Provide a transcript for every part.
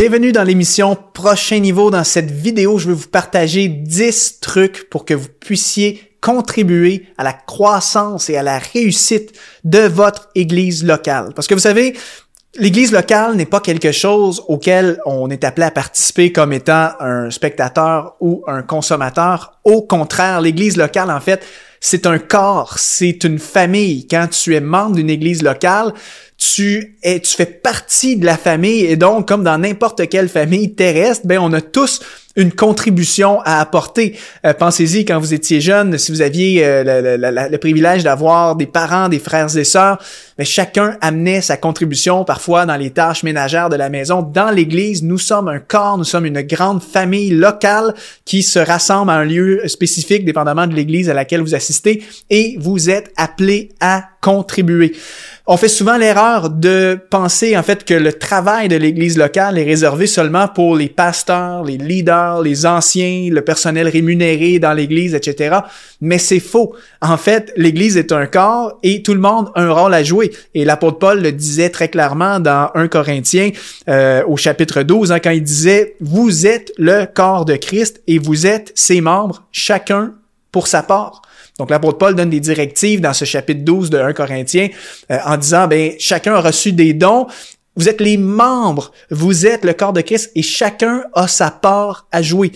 Bienvenue dans l'émission Prochain Niveau. Dans cette vidéo, je vais vous partager 10 trucs pour que vous puissiez contribuer à la croissance et à la réussite de votre église locale. Parce que vous savez, L'église locale n'est pas quelque chose auquel on est appelé à participer comme étant un spectateur ou un consommateur. Au contraire, l'église locale, en fait, c'est un corps, c'est une famille. Quand tu es membre d'une église locale, tu es, tu fais partie de la famille et donc, comme dans n'importe quelle famille terrestre, ben, on a tous une contribution à apporter. Euh, pensez-y quand vous étiez jeune, si vous aviez euh, le, privilège d'avoir des parents, des frères et sœurs, mais chacun amenait sa contribution parfois dans les tâches ménagères de la maison. Dans l'Église, nous sommes un corps, nous sommes une grande famille locale qui se rassemble à un lieu spécifique, dépendamment de l'Église à laquelle vous assistez, et vous êtes appelés à contribuer. On fait souvent l'erreur de penser en fait que le travail de l'Église locale est réservé seulement pour les pasteurs, les leaders, les anciens, le personnel rémunéré dans l'Église, etc. Mais c'est faux. En fait, l'Église est un corps et tout le monde a un rôle à jouer. Et l'apôtre Paul le disait très clairement dans 1 Corinthiens euh, au chapitre 12, hein, quand il disait, vous êtes le corps de Christ et vous êtes ses membres, chacun pour sa part. Donc l'apôtre Paul donne des directives dans ce chapitre 12 de 1 Corinthiens euh, en disant, ben chacun a reçu des dons, vous êtes les membres, vous êtes le corps de Christ et chacun a sa part à jouer.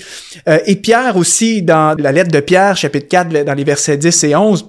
Euh, et Pierre aussi, dans la lettre de Pierre, chapitre 4, dans les versets 10 et 11,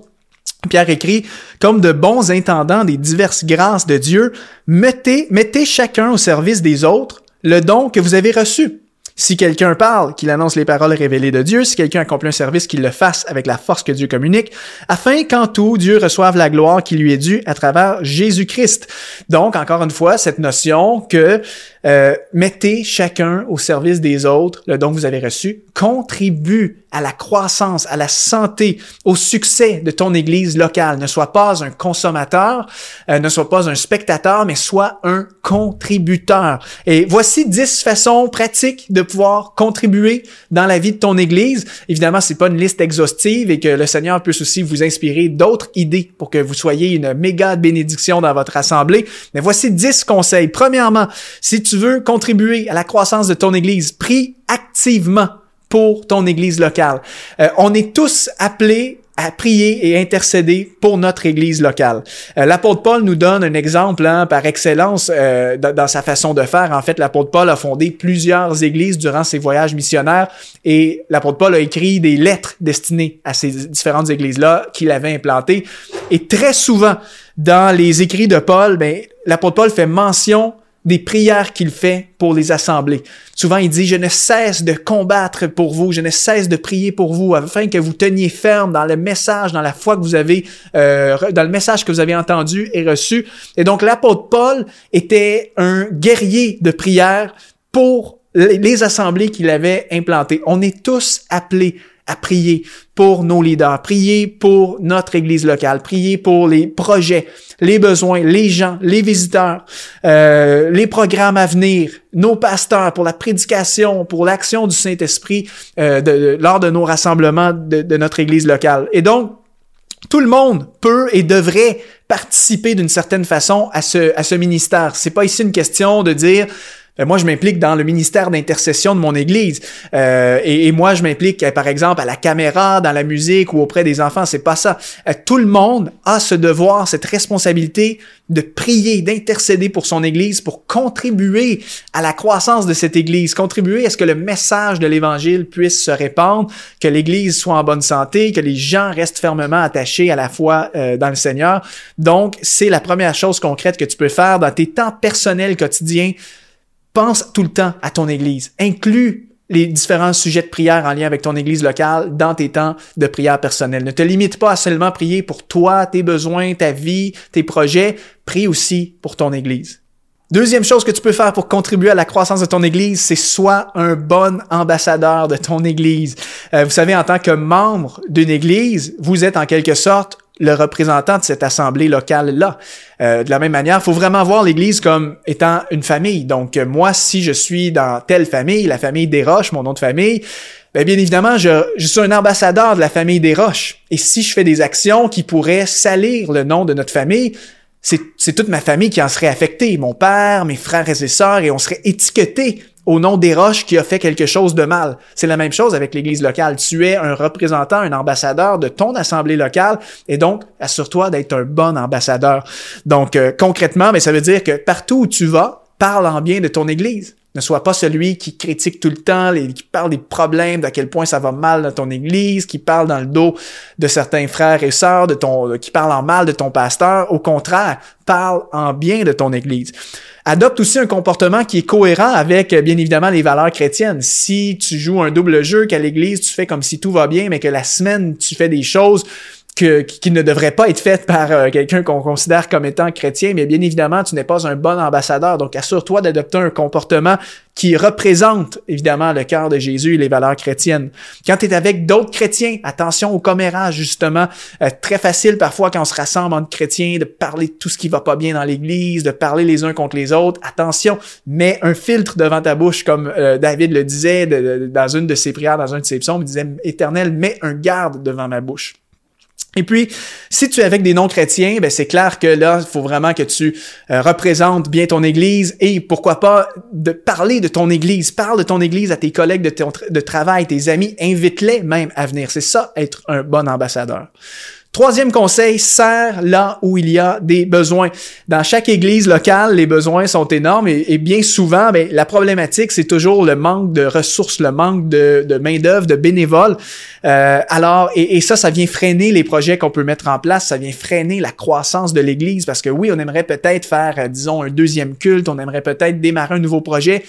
Pierre écrit, comme de bons intendants des diverses grâces de Dieu, mettez, mettez chacun au service des autres le don que vous avez reçu si quelqu'un parle, qu'il annonce les paroles révélées de Dieu. Si quelqu'un accomplit un service, qu'il le fasse avec la force que Dieu communique, afin qu'en tout, Dieu reçoive la gloire qui lui est due à travers Jésus-Christ. Donc, encore une fois, cette notion que euh, mettez chacun au service des autres le don que vous avez reçu, contribue à la croissance, à la santé, au succès de ton église locale. Ne sois pas un consommateur, euh, ne sois pas un spectateur, mais sois un contributeur. Et voici dix façons pratiques de pouvoir contribuer dans la vie de ton église. Évidemment, c'est pas une liste exhaustive et que le Seigneur peut aussi vous inspirer d'autres idées pour que vous soyez une méga bénédiction dans votre assemblée. Mais voici dix conseils. Premièrement, si tu veux contribuer à la croissance de ton église, prie activement pour ton église locale. Euh, on est tous appelés à prier et intercéder pour notre Église locale. Euh, l'apôtre Paul nous donne un exemple hein, par excellence euh, dans, sa façon de faire. En fait, l'apôtre Paul a fondé plusieurs églises durant ses voyages missionnaires et l'apôtre Paul a écrit des lettres destinées à ces différentes églises-là qu'il avait implantées. Et très souvent, dans les écrits de Paul, ben, l'apôtre Paul fait mention des prières qu'il fait pour les assemblées. Souvent, il dit, je ne cesse de combattre pour vous, je ne cesse de prier pour vous, afin que vous teniez ferme dans le message, dans la foi que vous avez, euh, dans le message que vous avez entendu et reçu. Et donc, l'apôtre Paul était un guerrier de prière pour les assemblées qu'il avait implantées. On est tous appelés à prier pour nos leaders, prier pour notre Église locale, prier pour les projets, les besoins, les gens, les visiteurs, euh, les programmes à venir, nos pasteurs, pour la prédication, pour l'action du Saint-Esprit euh, lors de nos rassemblements de, notre Église locale. Et donc, tout le monde peut et devrait participer d'une certaine façon à ce, à ce ministère. C'est pas ici une question de dire moi, je m'implique dans le ministère d'intercession de mon Église. Euh, et, moi, je m'implique, euh, par exemple, à la caméra, dans la musique ou auprès des enfants. C'est pas ça. tout le monde a ce devoir, cette responsabilité de prier, d'intercéder pour son Église, pour contribuer à la croissance de cette Église, contribuer à ce que le message de l'Évangile puisse se répandre, que l'Église soit en bonne santé, que les gens restent fermement attachés à la foi dans le Seigneur. Donc, c'est la première chose concrète que tu peux faire dans tes temps personnels quotidiens Pense tout le temps à ton Église. Inclus les différents sujets de prière en lien avec ton Église locale dans tes temps de prière personnelle. Ne te limite pas à seulement prier pour toi, tes besoins, ta vie, tes projets. Prie aussi pour ton Église. Deuxième chose que tu peux faire pour contribuer à la croissance de ton Église, c'est sois un bon ambassadeur de ton Église. Euh, vous savez, en tant que membre d'une Église, vous êtes en quelque sorte le représentant de cette assemblée locale-là. Euh, de la même manière, il faut vraiment voir l'Église comme étant une famille. Donc, euh, moi, si je suis dans telle famille, la famille des Roches, mon nom de famille, bien, bien évidemment, je, suis un ambassadeur de la famille des Roches. Et si je fais des actions qui pourraient salir le nom de notre famille, c'est toute ma famille qui en serait affectée, mon père, mes frères et sœurs, et on serait étiqueté au nom des roches qui a fait quelque chose de mal. C'est la même chose avec l'Église locale. Tu es un représentant, un ambassadeur de ton assemblée locale, et donc assure-toi d'être un bon ambassadeur. Donc euh, concrètement, mais ça veut dire que partout où tu vas, parle en bien de ton Église. Ne sois pas celui qui critique tout le temps, qui parle des problèmes, d'à quel point ça va mal dans ton église, qui parle dans le dos de certains frères et sœurs, de ton, qui parle en mal de ton pasteur. Au contraire, parle en bien de ton église. Adopte aussi un comportement qui est cohérent avec, bien évidemment, les valeurs chrétiennes. Si tu joues un double jeu, qu'à l'église, tu fais comme si tout va bien, mais que la semaine, tu fais des choses que, qui ne devrait pas être faite par euh, quelqu'un qu'on considère comme étant chrétien, mais bien évidemment, tu n'es pas un bon ambassadeur. Donc, assure-toi d'adopter un comportement qui représente évidemment le cœur de Jésus et les valeurs chrétiennes. Quand tu es avec d'autres chrétiens, attention au commérage, justement. Euh, très facile parfois quand on se rassemble entre chrétiens de parler de tout ce qui va pas bien dans l'Église, de parler les uns contre les autres. Attention, mets un filtre devant ta bouche, comme euh, David le disait dans une de ses prières, dans un de ses psaumes, il disait, Éternel, mets un garde devant ma bouche. Et puis, si tu es avec des non-chrétiens, ben c'est clair que là, il faut vraiment que tu euh, représentes bien ton Église et pourquoi pas de parler de ton Église. Parle de ton Église à tes collègues de, de travail, tes amis, invite-les même à venir. C'est ça, être un bon ambassadeur. Troisième conseil, sert là où il y a des besoins. Dans chaque église locale, les besoins sont énormes et, bien souvent, ben, la problématique, c'est toujours le manque de ressources, le manque de, de main-d'œuvre, de bénévoles. Euh, alors, et, et, ça, ça vient freiner les projets qu'on peut mettre en place, ça vient freiner la croissance de l'église parce que oui, on aimerait peut-être faire, euh, disons, un deuxième culte, on aimerait peut-être démarrer un nouveau projet,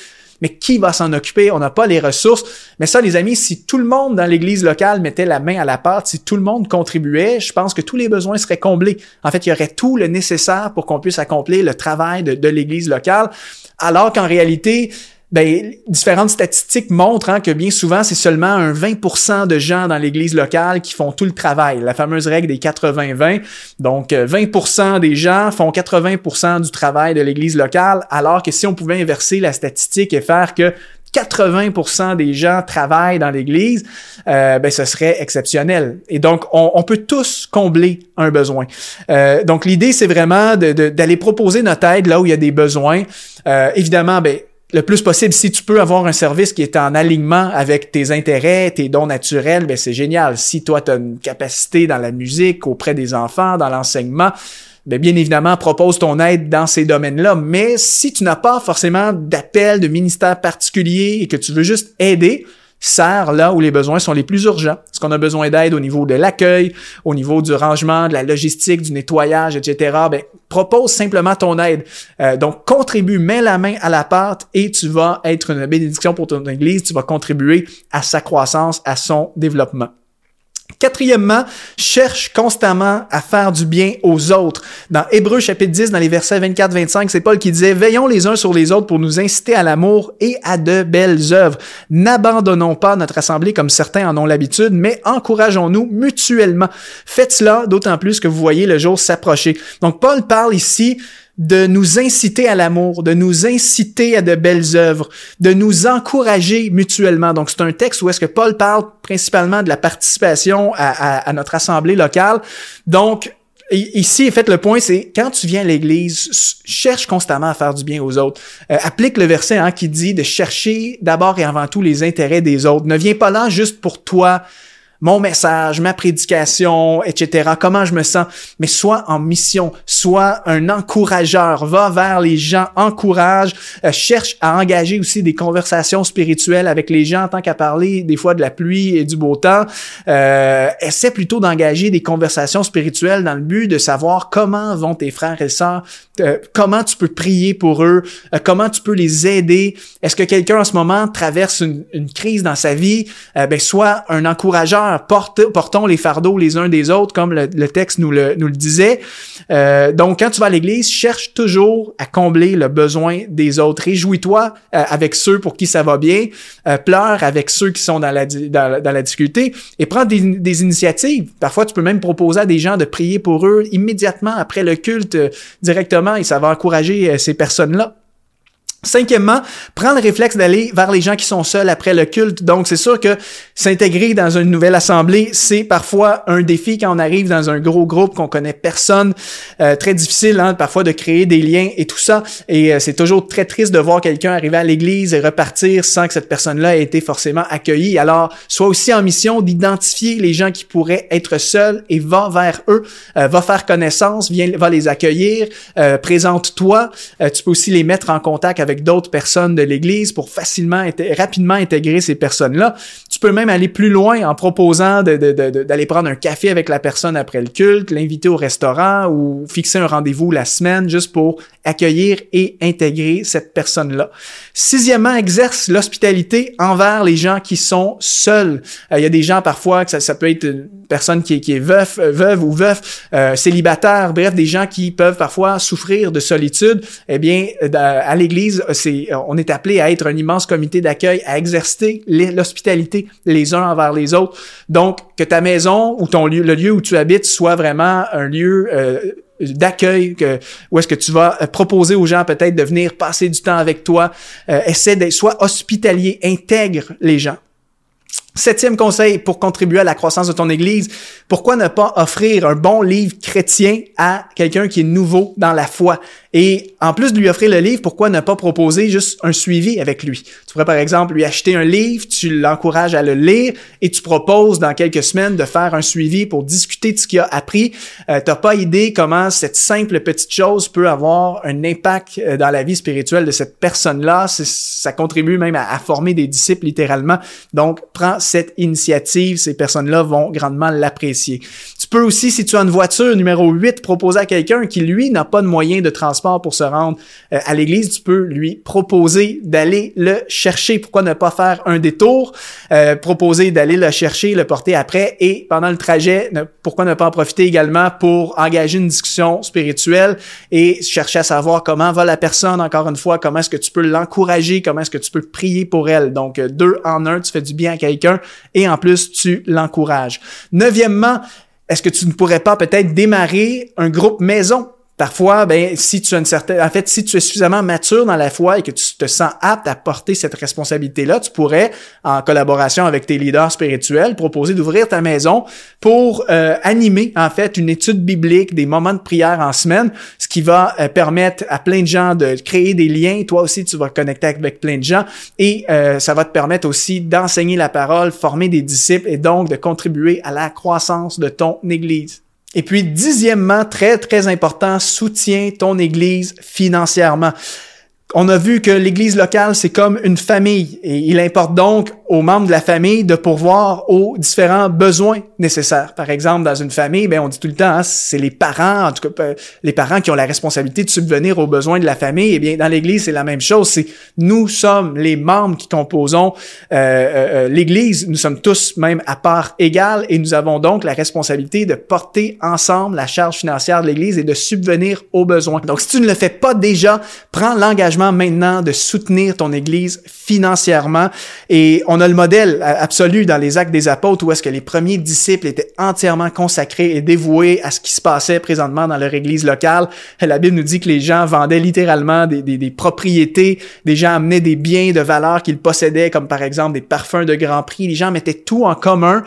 mais qui va s'en occuper? On n'a pas les ressources. Mais ça, les amis, si tout le monde dans l'église locale mettait la main à la pâte, si tout le monde contribuait, je pense que tous les besoins seraient comblés. En fait, il y aurait tout le nécessaire pour qu'on puisse accomplir le travail de, de l'église locale. Alors qu'en réalité, ben, différentes statistiques montrent hein, que bien souvent, c'est seulement un 20% de gens dans l'église locale qui font tout le travail. La fameuse règle des 80-20. Donc, 20% euh, des gens font 80% du travail de l'église locale, alors que si on pouvait inverser la statistique et faire que 80% des gens travaillent dans l'Église, euh, ben ce serait exceptionnel. Et donc, on, peut tous combler un besoin. Euh, donc, l'idée, c'est vraiment d'aller proposer notre aide là où il y a des besoins. Évidemment, ben le plus possible, si tu peux avoir un service qui est en alignement avec tes intérêts, tes dons naturels, ben c'est génial. Si toi, tu as une capacité dans la musique, auprès des enfants, dans l'enseignement, ben bien évidemment, propose ton aide dans ces domaines-là. Mais si tu n'as pas forcément d'appel de ministère particulier et que tu veux juste aider, sert là où les besoins sont les plus urgents. Est-ce qu'on a besoin d'aide au niveau de l'accueil, au niveau du rangement, de la logistique, du nettoyage, etc. Ben, propose simplement ton aide. Euh, donc, contribue, mets la main à la pâte et tu vas être une bénédiction pour ton Église. Tu vas contribuer à sa croissance, à son développement. Quatrièmement, cherche constamment à faire du bien aux autres. Dans Hébreu chapitre 10, dans les versets 24-25, c'est Paul qui disait, Veillons les uns sur les autres pour nous inciter à l'amour et à de belles œuvres. N'abandonnons pas notre assemblée comme certains en ont l'habitude, mais encourageons-nous mutuellement. Faites cela d'autant plus que vous voyez le jour s'approcher. Donc Paul parle ici de nous inciter à l'amour, de nous inciter à de belles œuvres, de nous encourager mutuellement. Donc, c'est un texte où est-ce que Paul parle principalement de la participation à, notre assemblée locale. Donc, Ici, fait le point, c'est quand tu viens à l'Église, cherche constamment à faire du bien aux autres. Euh, applique le verset hein, qui dit de chercher d'abord et avant tout les intérêts des autres. Ne viens pas là juste pour toi, mon message, ma prédication, etc., comment je me sens, mais sois en mission, sois un encourageur, va vers les gens, encourage, euh, cherche à engager aussi des conversations spirituelles avec les gens en tant qu'à parler des fois de la pluie et du beau temps. Euh, essaie plutôt d'engager des conversations spirituelles dans le but de savoir comment vont tes frères et sœurs, euh, comment tu peux prier pour eux, comment tu peux les aider. Est-ce que quelqu'un en ce moment traverse une, une crise dans sa vie? ben, sois un encourageur portons les fardeaux les uns des autres, comme le, texte nous le, disait. Euh, donc, quand tu vas à l'église, cherche toujours à combler le besoin des autres. Réjouis-toi euh, avec ceux pour qui ça va bien. Euh, pleure avec ceux qui sont dans la, difficulté et prends des, initiatives. Parfois, tu peux même proposer à des gens de prier pour eux immédiatement après le culte directement et ça va encourager ces personnes-là. Cinquièmement, prends le réflexe d'aller vers les gens qui sont seuls après le culte. Donc, c'est sûr que s'intégrer dans une nouvelle assemblée, c'est parfois un défi quand on arrive dans un gros groupe qu'on connaît personne. Euh, très difficile, hein, parfois, de créer des liens et tout ça. Et euh, c'est toujours très triste de voir quelqu'un arriver à l'église et repartir sans que cette personne-là ait été forcément accueillie. Alors, sois aussi en mission d'identifier les gens qui pourraient être seuls et va vers eux, euh, va faire connaissance, viens, va les accueillir, présente-toi. tu peux aussi les mettre en contact avec d'autres personnes de l'Église pour facilement, rapidement intégrer ces personnes-là. Peux même aller plus loin en proposant d'aller prendre un café avec la personne après le culte, l'inviter au restaurant ou fixer un rendez-vous la semaine juste pour accueillir et intégrer cette personne-là. Sixièmement, exerce l'hospitalité envers les gens qui sont seuls. Euh, il y a des gens parfois que ça, peut être une personne qui est, veuf, euh, veuve ou veuf, euh, célibataire, bref, des gens qui peuvent parfois souffrir de solitude. Eh bien, à l'Église, on est appelé à être un immense comité d'accueil, à exercer l'hospitalité les uns envers les autres. Donc, que ta maison ou ton lieu, le lieu où tu habites soit vraiment un lieu euh, d'accueil que où est-ce que tu vas euh, proposer aux gens peut-être de venir passer du temps avec toi euh, essaie d'être soit hospitalier intègre les gens Septième conseil pour contribuer à la croissance de ton Église, pourquoi ne pas offrir un bon livre chrétien à quelqu'un qui est nouveau dans la foi? Et en plus de lui offrir le livre, pourquoi ne pas proposer juste un suivi avec lui? Tu pourrais par exemple lui acheter un livre, tu l'encourages à le lire et tu proposes dans quelques semaines de faire un suivi pour discuter de ce qu'il a appris. Euh, T'as pas idée comment cette simple petite chose peut avoir un impact euh, dans la vie spirituelle de cette personne-là. Ça contribue même à, à former des disciples littéralement. Donc, prends cette initiative, ces personnes-là vont grandement l'apprécier. Tu peux aussi, si tu as une voiture numéro 8, proposer à quelqu'un qui, lui, n'a pas de moyen de transport pour se rendre euh, à l'église, tu peux lui proposer d'aller le chercher. Pourquoi ne pas faire un détour? Euh, proposer d'aller le chercher, le porter après et pendant le trajet, pourquoi ne pas en profiter également pour engager une discussion spirituelle et chercher à savoir comment va la personne, encore une fois, comment est-ce que tu peux l'encourager, comment est-ce que tu peux prier pour elle. Donc, euh, deux en un, tu fais du bien à quelqu'un et en plus, tu l'encourages. Neuvièmement, est-ce que tu ne pourrais pas peut-être démarrer un groupe maison? Parfois, ben, si tu as une certaine, en fait, si tu es suffisamment mature dans la foi et que tu te sens apte à porter cette responsabilité-là, tu pourrais, en collaboration avec tes leaders spirituels, proposer d'ouvrir ta maison pour euh, animer, en fait, une étude biblique, des moments de prière en semaine, ce qui va euh, permettre à plein de gens de créer des liens. Toi aussi, tu vas connecter avec plein de gens et euh, ça va te permettre aussi d'enseigner la parole, former des disciples et donc de contribuer à la croissance de ton Église. Et puis, dixièmement, très, très important, soutiens ton Église financièrement. On a vu que l'Église locale, c'est comme une famille et il importe donc aux membres de la famille de pourvoir aux différents besoins nécessaires. Par exemple, dans une famille, ben on dit tout le temps, hein, c'est les parents, en tout cas euh, les parents qui ont la responsabilité de subvenir aux besoins de la famille. Et eh bien, dans l'Église, c'est la même chose. C'est nous sommes les membres qui composons euh, euh, l'Église. Nous sommes tous même à part égale et nous avons donc la responsabilité de porter ensemble la charge financière de l'Église et de subvenir aux besoins. Donc, si tu ne le fais pas déjà, prends l'engagement maintenant de soutenir ton Église financièrement et on a le modèle absolu dans les actes des apôtres où est-ce que les premiers disciples étaient entièrement consacrés et dévoués à ce qui se passait présentement dans leur église locale. La Bible nous dit que les gens vendaient littéralement des, des, propriétés, des gens amenaient des biens de valeur qu'ils possédaient, comme par exemple des parfums de grand prix. Les gens mettaient tout en commun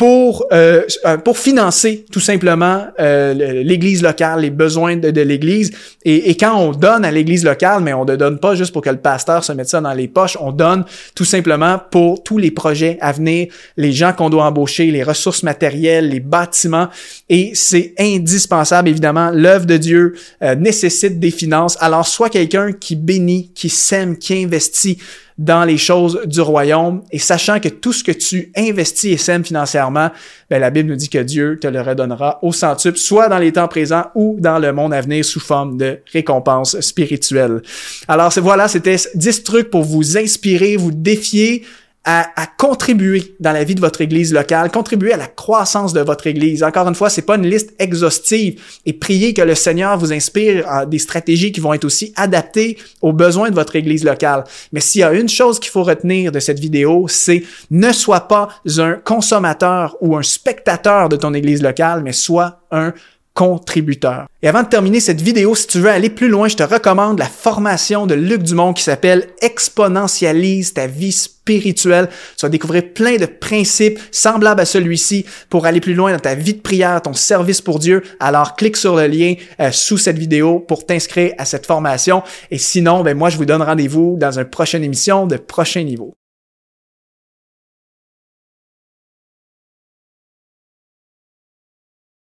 pour euh, euh, pour financer tout simplement euh, l'église locale, les besoins de, l'église. Et, quand on donne à l'église locale, mais on ne donne pas juste pour que le pasteur se mette ça dans les poches, on donne tout simplement pour tous les projets à venir, les gens qu'on doit embaucher, les ressources matérielles, les bâtiments. Et c'est indispensable, évidemment. L'œuvre de Dieu nécessite des finances. Alors, soit quelqu'un qui bénit, qui sème, qui investit dans les choses du royaume et sachant que tout ce que tu investis et sèmes financièrement, ben, la Bible nous dit que Dieu te le redonnera au centuple, soit dans les temps présents ou dans le monde à venir sous forme de récompense spirituelle. Alors, voilà, c'était 10 trucs pour vous inspirer, vous défier à, contribuer dans la vie de votre église locale, contribuer à la croissance de votre église. Encore une fois, c'est pas une liste exhaustive et priez que le Seigneur vous inspire à des stratégies qui vont être aussi adaptées aux besoins de votre église locale. Mais s'il y a une chose qu'il faut retenir de cette vidéo, c'est ne sois pas un consommateur ou un spectateur de ton église locale, mais sois un contributeur. Et avant de terminer cette vidéo, si tu veux aller plus loin, je te recommande la formation de Luc Dumont qui s'appelle Exponentialise ta vie spirituelle. Tu vas découvrir plein de principes semblables à celui-ci pour aller plus loin dans ta vie de prière, ton service pour Dieu. Alors clique sur le lien euh, sous cette vidéo pour t'inscrire à cette formation. Et sinon, ben moi je vous donne rendez-vous dans une prochaine émission de prochain niveau.